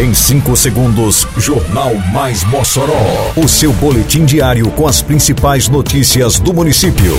Em 5 segundos, Jornal Mais Mossoró. O seu boletim diário com as principais notícias do município.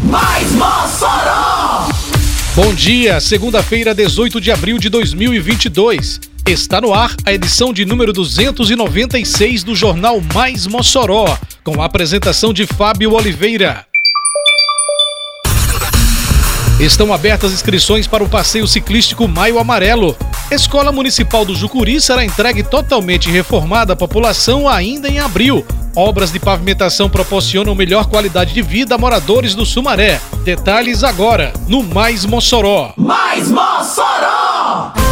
Mais Mossoró! Bom dia, segunda-feira, 18 de abril de 2022. Está no ar a edição de número 296 do Jornal Mais Mossoró, com a apresentação de Fábio Oliveira. Estão abertas inscrições para o passeio ciclístico Maio Amarelo. Escola Municipal do Jucuri será entregue totalmente reformada à população ainda em abril. Obras de pavimentação proporcionam melhor qualidade de vida a moradores do Sumaré. Detalhes agora no Mais Mossoró. Mais Mossoró!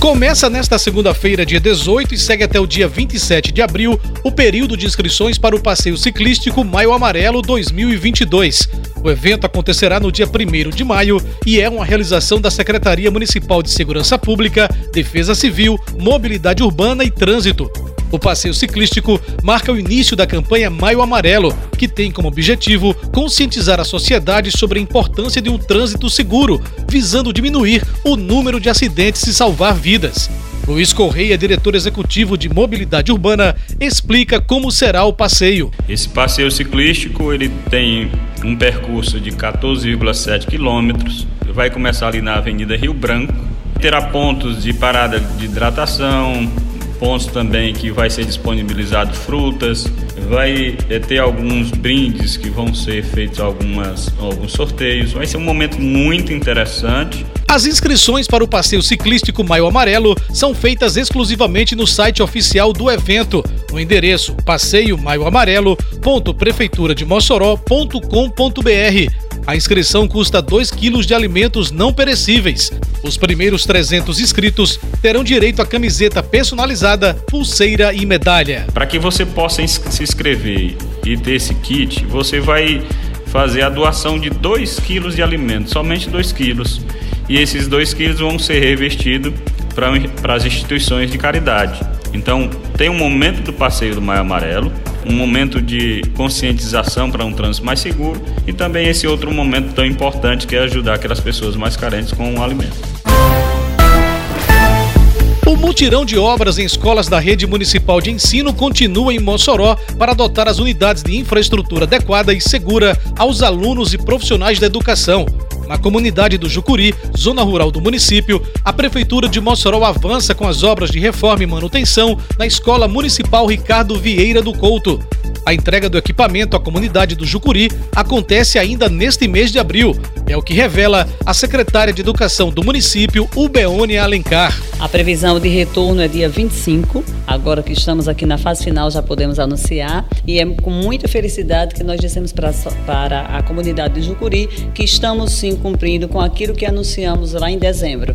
Começa nesta segunda-feira, dia 18, e segue até o dia 27 de abril o período de inscrições para o passeio ciclístico Maio Amarelo 2022. O evento acontecerá no dia 1 de maio e é uma realização da Secretaria Municipal de Segurança Pública, Defesa Civil, Mobilidade Urbana e Trânsito. O passeio ciclístico marca o início da campanha Maio Amarelo, que tem como objetivo conscientizar a sociedade sobre a importância de um trânsito seguro, visando diminuir o número de acidentes e salvar vidas. Luiz Correia, diretor executivo de Mobilidade Urbana, explica como será o passeio. Esse passeio ciclístico ele tem um percurso de 14,7 quilômetros. Vai começar ali na Avenida Rio Branco. Terá pontos de parada de hidratação, pontos também que vai ser disponibilizado frutas, vai é, ter alguns brindes que vão ser feitos algumas, alguns sorteios. Vai ser um momento muito interessante. As inscrições para o passeio ciclístico Maio Amarelo são feitas exclusivamente no site oficial do evento, no endereço passeio-maioamarelo.prefeiturademossoró.com.br. A inscrição custa 2 quilos de alimentos não perecíveis. Os primeiros 300 inscritos terão direito a camiseta personalizada, pulseira e medalha. Para que você possa se inscrever e ter esse kit, você vai fazer a doação de 2 quilos de alimentos, somente 2 quilos. E esses 2 quilos vão ser revestidos para as instituições de caridade. Então, tem um momento do passeio do Maio Amarelo, um momento de conscientização para um trânsito mais seguro e também esse outro momento tão importante que é ajudar aquelas pessoas mais carentes com o alimento. Mutirão de obras em escolas da rede municipal de ensino continua em Mossoró para dotar as unidades de infraestrutura adequada e segura aos alunos e profissionais da educação. Na comunidade do Jucuri, zona rural do município, a Prefeitura de Mossoró avança com as obras de reforma e manutenção na Escola Municipal Ricardo Vieira do Couto. A entrega do equipamento à comunidade do Jucuri acontece ainda neste mês de abril. É o que revela a secretária de Educação do município, Ubeone Alencar. A previsão de retorno é dia 25. Agora que estamos aqui na fase final, já podemos anunciar. E é com muita felicidade que nós dissemos para, para a comunidade de Jucuri que estamos sim cumprindo com aquilo que anunciamos lá em dezembro.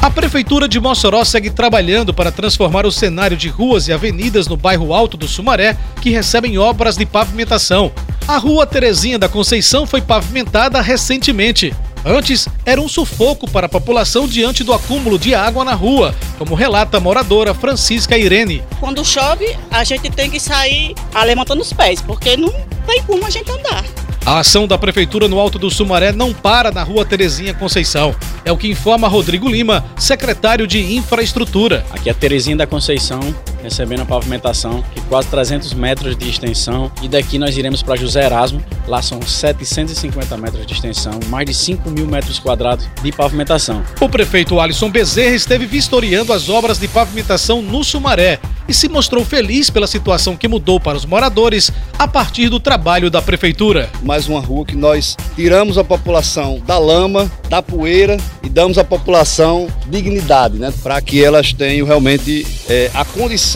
A Prefeitura de Mossoró segue trabalhando para transformar o cenário de ruas e avenidas no bairro Alto do Sumaré, que recebem obras de pavimentação. A rua Terezinha da Conceição foi pavimentada recentemente. Antes, era um sufoco para a população diante do acúmulo de água na rua, como relata a moradora Francisca Irene. Quando chove, a gente tem que sair levantando os pés, porque não tem como a gente andar. A ação da Prefeitura no Alto do Sumaré não para na rua Terezinha Conceição. É o que informa Rodrigo Lima, secretário de Infraestrutura. Aqui é a Terezinha da Conceição, recebendo a pavimentação, que quase 300 metros de extensão. E daqui nós iremos para José Erasmo, lá são 750 metros de extensão, mais de 5 mil metros quadrados de pavimentação. O prefeito Alisson Bezerra esteve vistoriando as obras de pavimentação no Sumaré e se mostrou feliz pela situação que mudou para os moradores a partir do trabalho da prefeitura. Mais uma rua que nós tiramos a população da lama, da poeira e damos à população dignidade, né? Para que elas tenham realmente é, a condição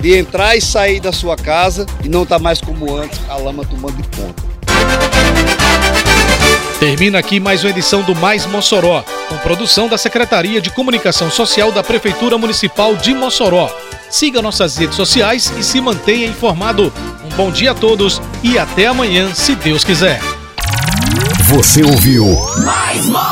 de entrar e sair da sua casa e não estar tá mais como antes, a lama tomando de conta. Termina aqui mais uma edição do Mais Mossoró, com produção da Secretaria de Comunicação Social da Prefeitura Municipal de Mossoró. Siga nossas redes sociais e se mantenha informado. Um bom dia a todos e até amanhã, se Deus quiser. Você ouviu Mais Mossoró!